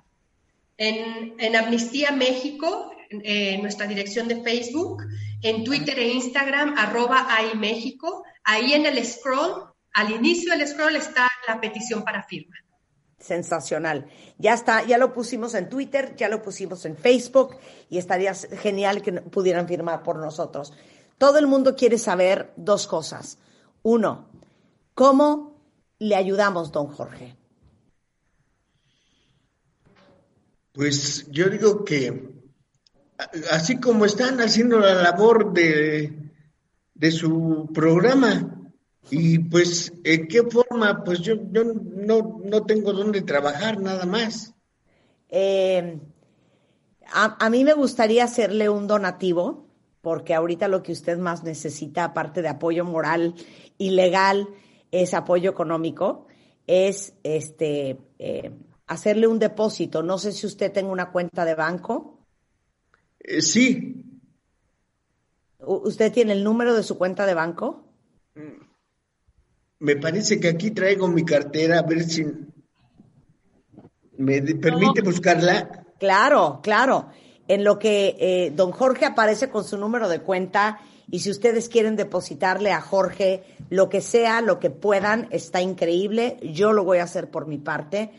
En, Amnistía México, en nuestra dirección de Facebook, en Twitter e Instagram, arroba México. Ahí en el scroll, al inicio del scroll está la petición para firma. Sensacional. Ya está, ya lo pusimos en Twitter, ya lo pusimos en Facebook y estaría genial que pudieran firmar por nosotros. Todo el mundo quiere saber dos cosas. Uno, ¿cómo le ayudamos, don Jorge? Pues yo digo que así como están haciendo la labor de, de su programa, y pues, ¿en qué forma? Pues yo, yo no, no tengo dónde trabajar, nada más. Eh, a, a, mí me gustaría hacerle un donativo, porque ahorita lo que usted más necesita, aparte de apoyo moral y legal, es apoyo económico, es este eh, hacerle un depósito. No sé si usted tenga una cuenta de banco. Eh, sí. ¿Usted tiene el número de su cuenta de banco? Mm. Me parece que aquí traigo mi cartera, a ver si me permite buscarla. Claro, claro. En lo que eh, don Jorge aparece con su número de cuenta y si ustedes quieren depositarle a Jorge lo que sea, lo que puedan, está increíble. Yo lo voy a hacer por mi parte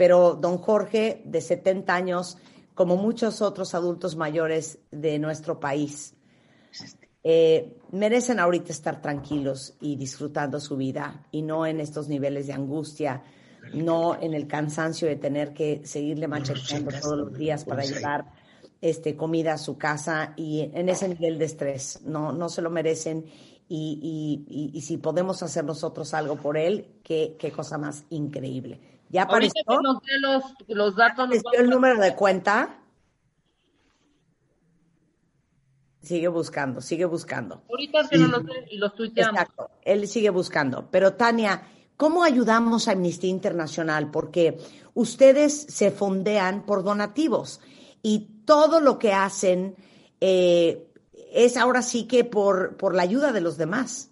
pero don Jorge, de 70 años, como muchos otros adultos mayores de nuestro país, eh, merecen ahorita estar tranquilos y disfrutando su vida y no en estos niveles de angustia, no en el cansancio de tener que seguirle machacando todos los días para llevar este, comida a su casa y en ese nivel de estrés. No, no se lo merecen y, y, y, si podemos hacer nosotros algo por él, qué, qué cosa más increíble. ¿Ya apareció? los, los datos. el número de cuenta? Sigue buscando, sigue buscando. Ahorita que no lo sé y los tuiteamos. Exacto, él sigue buscando. Pero Tania, ¿cómo ayudamos a Amnistía Internacional? Porque ustedes se fondean por donativos y todo lo que hacen eh, es ahora sí que por, por la ayuda de los demás.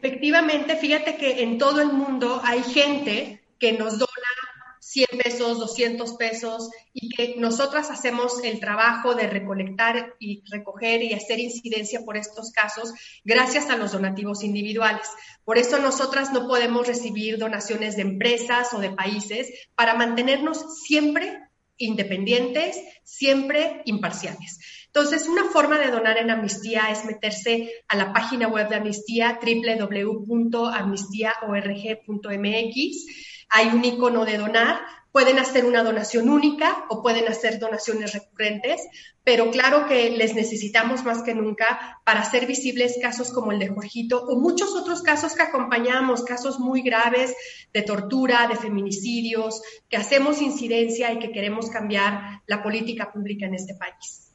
Efectivamente, fíjate que en todo el mundo hay gente que nos dona 100 pesos, 200 pesos y que nosotras hacemos el trabajo de recolectar y recoger y hacer incidencia por estos casos gracias a los donativos individuales. Por eso nosotras no podemos recibir donaciones de empresas o de países para mantenernos siempre independientes, siempre imparciales. Entonces, una forma de donar en Amnistía es meterse a la página web de Amnistía, www.amnistiaorg.mx. Hay un icono de donar. Pueden hacer una donación única o pueden hacer donaciones recurrentes, pero claro que les necesitamos más que nunca para hacer visibles casos como el de Jorgito o muchos otros casos que acompañamos, casos muy graves de tortura, de feminicidios, que hacemos incidencia y que queremos cambiar la política pública en este país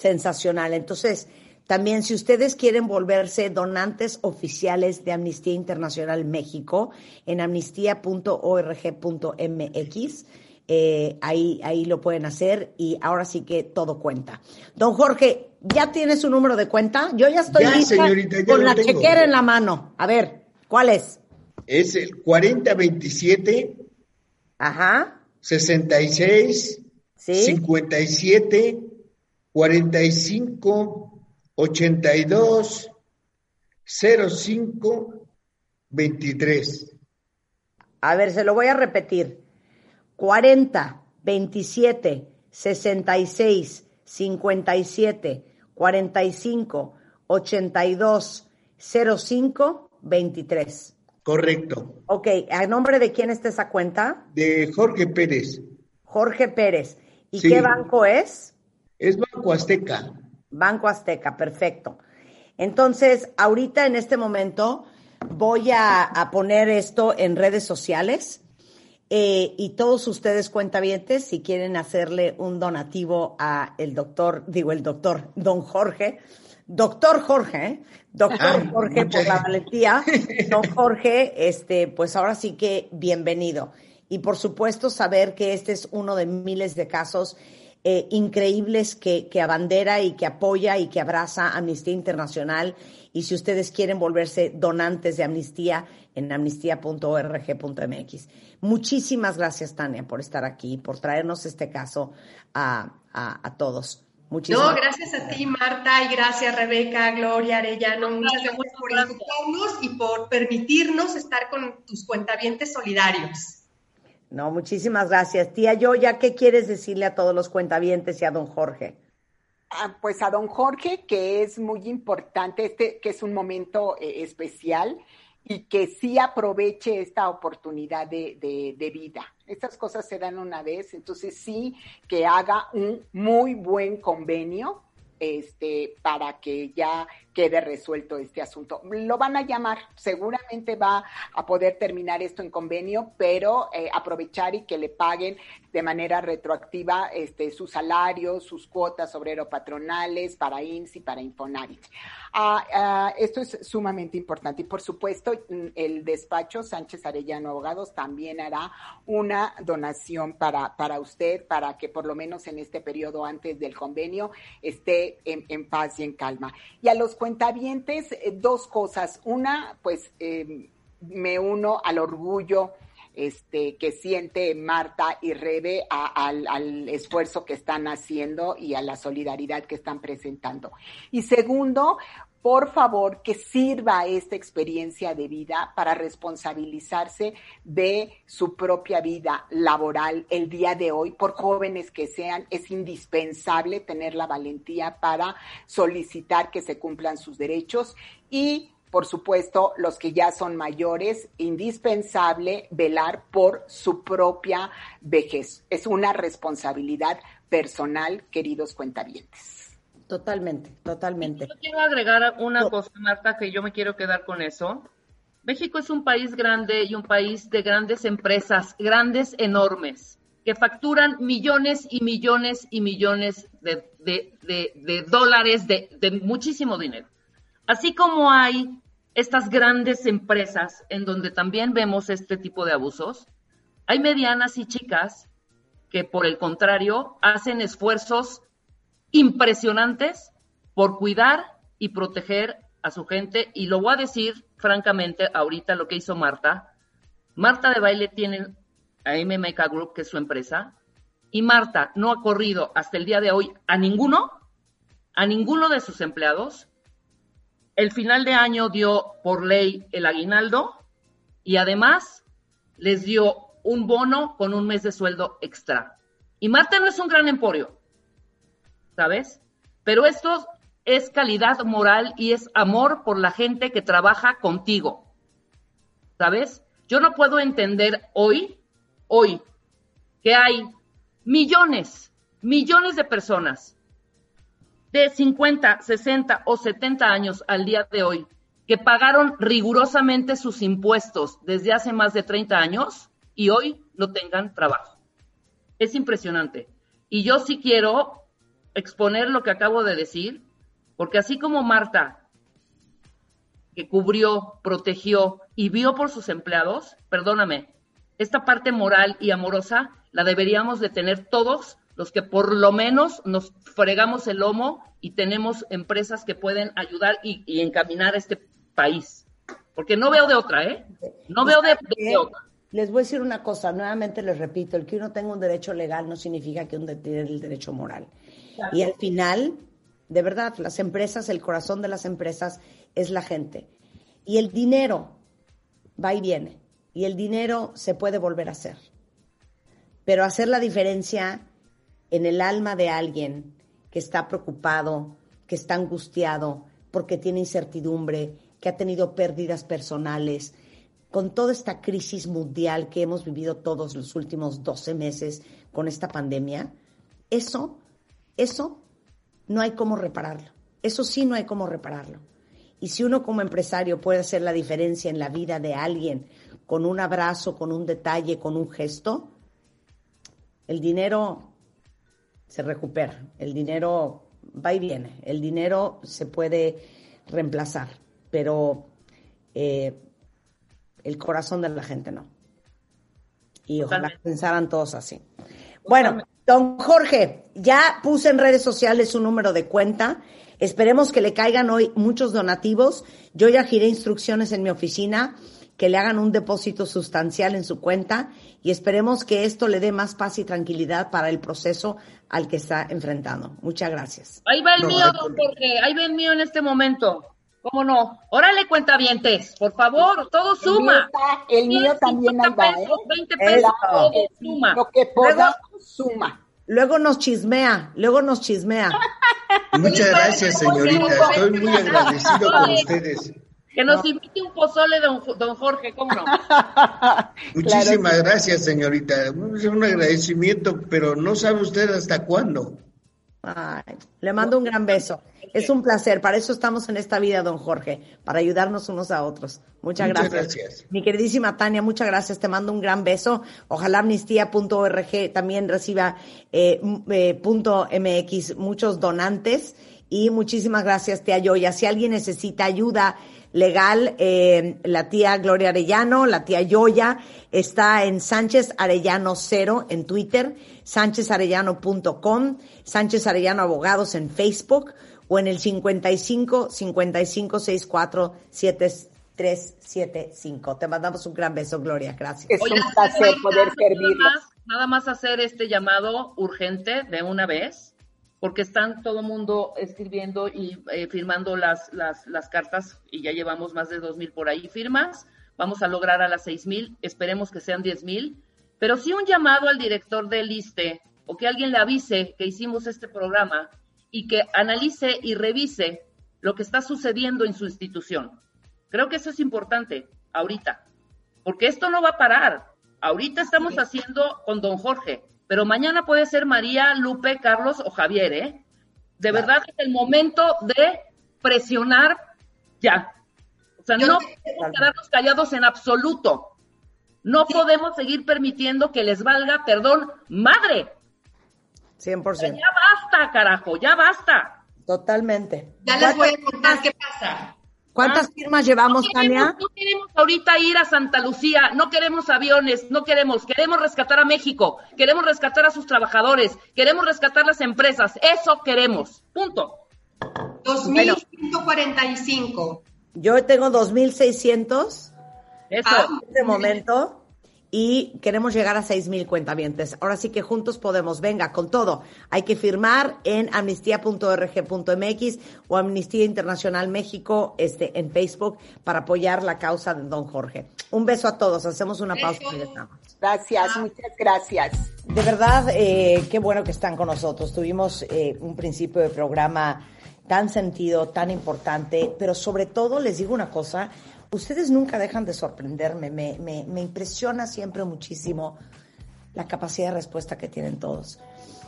sensacional. Entonces, también si ustedes quieren volverse donantes oficiales de Amnistía Internacional México en amnistía.org.mx, eh, ahí, ahí lo pueden hacer y ahora sí que todo cuenta. Don Jorge, ¿ya tiene su número de cuenta? Yo ya estoy Ya, lista señorita, ya con la tengo. chequera en la mano. A ver, ¿cuál es? Es el 4027 Ajá, 66 sí. 57 45 82 05 23. A ver, se lo voy a repetir. 40, 27, 66, 57, 45, 82, 05, 23. Correcto. Ok, ¿a nombre de quién está esa cuenta? De Jorge Pérez. Jorge Pérez. ¿Y Sí. qué banco es? Es Banco Azteca. Banco Azteca, perfecto. Entonces, ahorita en este momento voy a, a poner esto en redes sociales eh, y todos ustedes cuentavientes, si quieren hacerle un donativo a el doctor, digo el doctor, don Jorge, doctor Jorge, ¿eh? doctor Ah, Jorge por la valentía, <laughs> don Jorge, este, pues ahora sí que bienvenido. Y por supuesto saber que este es uno de miles de casos eh, increíbles que, que abandera y que apoya y que abraza Amnistía Internacional. Y si ustedes quieren volverse donantes de Amnistía, en amnistía.org.mx. Muchísimas gracias, Tania, por estar aquí, por traernos este caso a, a, a todos. Muchísimas No, gracias a ti, Marta, y gracias, Rebeca, Gloria, Arellano. Muchas gracias por escucharnos y por permitirnos estar con tus cuentavientes solidarios. No, muchísimas gracias. Tía Yoya, ¿qué quieres decirle a todos los cuentavientes y a don Jorge? Ah, Pues a don Jorge, que es muy importante, este, que es un momento eh, especial y que sí aproveche esta oportunidad de, de- de vida. Estas cosas se dan una vez, entonces sí que haga un muy buen convenio este, para que ya quede resuelto este asunto. Lo van a llamar, seguramente va a poder terminar esto en convenio, pero eh, aprovechar y que le paguen de manera retroactiva este, sus salarios, sus cuotas obrero-patronales para IMSS y para Infonavit. Ah, ah, esto es sumamente importante y por supuesto mm, el despacho Sánchez Arellano Abogados también hará una donación para, para usted, para que por lo menos en este periodo antes del convenio esté en, en paz y en calma. Y a los cuentavientes, eh, dos cosas. Una, pues eh, me uno al orgullo este, que siente Marta y Rebe a- al, al esfuerzo que están haciendo y a la solidaridad que están presentando. Y segundo, por favor, que sirva esta experiencia de vida para responsabilizarse de su propia vida laboral el día de hoy, por jóvenes que sean, es indispensable tener la valentía para solicitar que se cumplan sus derechos y por supuesto, los que ya son mayores, indispensable velar por su propia vejez. Es una responsabilidad personal, queridos cuentavientes. Totalmente, totalmente. Yo quiero agregar una cosa, Marta, que yo me quiero quedar con eso. México es un país grande y un país de grandes empresas, grandes, enormes, que facturan millones y millones y millones de, de- de- de dólares, de muchísimo dinero. Así como hay estas grandes empresas en donde también vemos este tipo de abusos, hay medianas y chicas que por el contrario hacen esfuerzos impresionantes por cuidar y proteger a su gente. Y lo voy a decir francamente ahorita lo que hizo Marta. Marta de Baile tiene a MMK Group, que es su empresa, y Marta no ha corrido hasta el día de hoy a ninguno, a ninguno de sus empleados. El final de año dio por ley el aguinaldo y además les dio un bono con un mes de sueldo extra. Y Marta no es un gran emporio, ¿sabes? Pero esto es calidad moral y es amor por la gente que trabaja contigo, ¿sabes? Yo no puedo entender hoy, hoy, que hay millones, millones de personas de 50, 60 o 70 años al día de hoy que pagaron rigurosamente sus impuestos desde hace más de 30 años y hoy no tengan trabajo. Es impresionante. Y yo sí quiero exponer lo que acabo de decir, porque así como Marta, que cubrió, protegió y vio por sus empleados, perdóname, esta parte moral y amorosa la deberíamos de tener todos los que por lo menos nos fregamos el lomo y tenemos empresas que pueden ayudar y, y encaminar a este país. Porque no veo de otra, ¿eh? No veo de, de otra. Les voy a decir una cosa, nuevamente les repito, el que uno tenga un derecho legal no significa que uno tiene el derecho moral. Y al final, de verdad, las empresas, el corazón de las empresas es la gente. Y el dinero va y viene. Y el dinero se puede volver a hacer. Pero hacer la diferencia en el alma de alguien que está preocupado, que está angustiado, porque tiene incertidumbre, que ha tenido pérdidas personales, con toda esta crisis mundial que hemos vivido todos los últimos 12 meses con esta pandemia, eso, eso no hay cómo repararlo. Eso sí no hay cómo repararlo. Y si uno como empresario puede hacer la diferencia en la vida de alguien con un abrazo, con un detalle, con un gesto, el dinero se recupera, el dinero va y viene, el dinero se puede reemplazar, pero eh, el corazón de la gente no. Y ojalá Totalmente. pensaran todos así. Bueno, don Jorge, ya puse en redes sociales su número de cuenta. Esperemos que le caigan hoy muchos donativos. Yo ya giré instrucciones en mi oficina que le hagan un depósito sustancial en su cuenta y esperemos que esto le dé más paz y tranquilidad para el proceso al que está enfrentando. Muchas gracias. Ahí va el No, mío, don. Jorge. Ahí va el mío en este momento. ¿Cómo no? Órale, cuentavientes, por favor, todo El mío, suma. está- el mío también ahí 50 va, ¿eh? pesos, 20 pesos, Eso. todo suma. Lo que podamos suma. Luego nos chismea, luego nos chismea. <laughs> Muchas gracias, señorita. Estoy muy agradecido con ustedes. Que nos invite un pozole, don, don Jorge, ¿cómo no? <laughs> Muchísimas gracias, señorita. Es un agradecimiento, pero no sabe usted hasta cuándo. Ay, le mando un gran beso. Es un placer. Para eso estamos en esta vida, don Jorge, para ayudarnos unos a otros. Muchas, Muchas gracias. gracias. Mi queridísima Tania, muchas gracias. Te mando un gran beso. Ojalá amnistía.org también reciba eh, eh, punto MX muchos donantes. Y muchísimas gracias, tía Yoya. Si alguien necesita ayuda legal, eh, la tía Gloria Arellano, la tía Yoya, está en Sánchez Arellano Cero en Twitter, sánchezarellano.com, Sánchez Arellano Abogados en Facebook o en el 55 55 64 7375. Te mandamos un gran beso, Gloria. Gracias. Es Oye, un placer poder servirlos. Nada más, nada más hacer este llamado urgente de una vez, porque están todo mundo escribiendo y eh, firmando las, las, las cartas y ya llevamos más de dos mil por ahí firmas. Vamos a lograr a las seis mil, esperemos que sean diez mil. Pero sí un llamado al director del ISTE o que alguien le avise que hicimos este programa y que analice y revise lo que está sucediendo en su institución. Creo que eso es importante ahorita, porque esto no va a parar. Ahorita estamos haciendo con don Jorge, pero mañana puede ser María, Lupe, Carlos o Javier, ¿eh? De verdad es el momento de presionar ya. O sea, no podemos quedarnos callados en absoluto. No podemos seguir permitiendo que les valga, perdón, madre. 100%. Ya basta, carajo, ya basta. Totalmente. Ya les voy a contar qué pasa. ¿Cuántas firmas llevamos, no queremos, Tania? no queremos ahorita ir a Santa Lucía, no queremos aviones, no queremos, queremos rescatar a México, queremos rescatar a sus trabajadores, queremos rescatar las empresas, eso queremos, punto. 2.145. Yo tengo 2.600 Eso. Ah, en este momento y queremos llegar a 6.000 cuentavientes. Ahora sí que juntos podemos. Venga, con todo. Hay que firmar en amnistía.org.mx o Amnistía Internacional México este, en Facebook para apoyar la causa de don Jorge. Un beso a todos. Hacemos una pausa y regresamos. Gracias, muchas gracias. De verdad, eh, qué bueno que están con nosotros. Tuvimos eh, un principio de programa tan sentido, tan importante, pero sobre todo les digo una cosa, ustedes nunca dejan de sorprenderme, me, impresiona siempre muchísimo la capacidad de respuesta que tienen todos.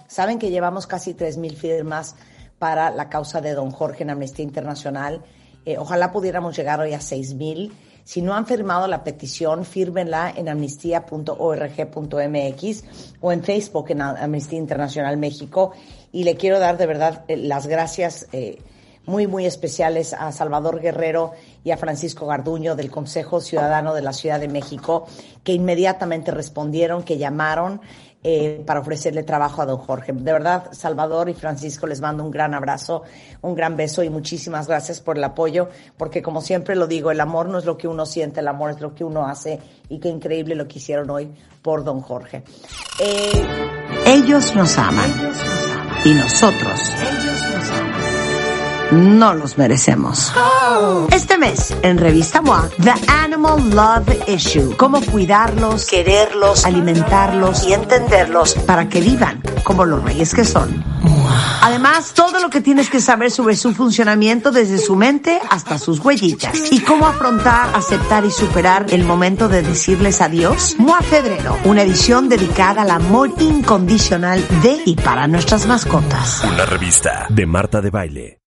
Saben que llevamos casi 3.000 firmas para la causa de don Jorge en Amnistía Internacional. Eh, ojalá pudiéramos llegar hoy a 6.000. Si no han firmado la petición, fírmenla en amnistía.org.mx o en Facebook en Amnistía Internacional México. Y le quiero dar de verdad eh, las gracias eh, muy, muy especiales a Salvador Guerrero y a Francisco Garduño del Consejo Ciudadano de la Ciudad de México, que inmediatamente respondieron, que llamaron, eh, para ofrecerle trabajo a don Jorge. De verdad, Salvador y Francisco les mando un gran abrazo, un gran beso y muchísimas gracias por el apoyo, porque como siempre lo digo, el amor no es lo que uno siente, el amor es lo que uno hace y qué increíble lo que hicieron hoy por don Jorge. Eh, ellos nos aman y nosotros no los merecemos. Este mes, en Revista MOA, The Animal Love Issue. Cómo cuidarlos, quererlos, alimentarlos y entenderlos para que vivan como los reyes que son. Además, todo lo que tienes que saber sobre su funcionamiento desde su mente hasta sus huellitas. Y cómo afrontar, aceptar y superar el momento de decirles adiós. MOA Febrero, una edición dedicada al amor incondicional de y para nuestras mascotas. Una revista de Marta de Baile.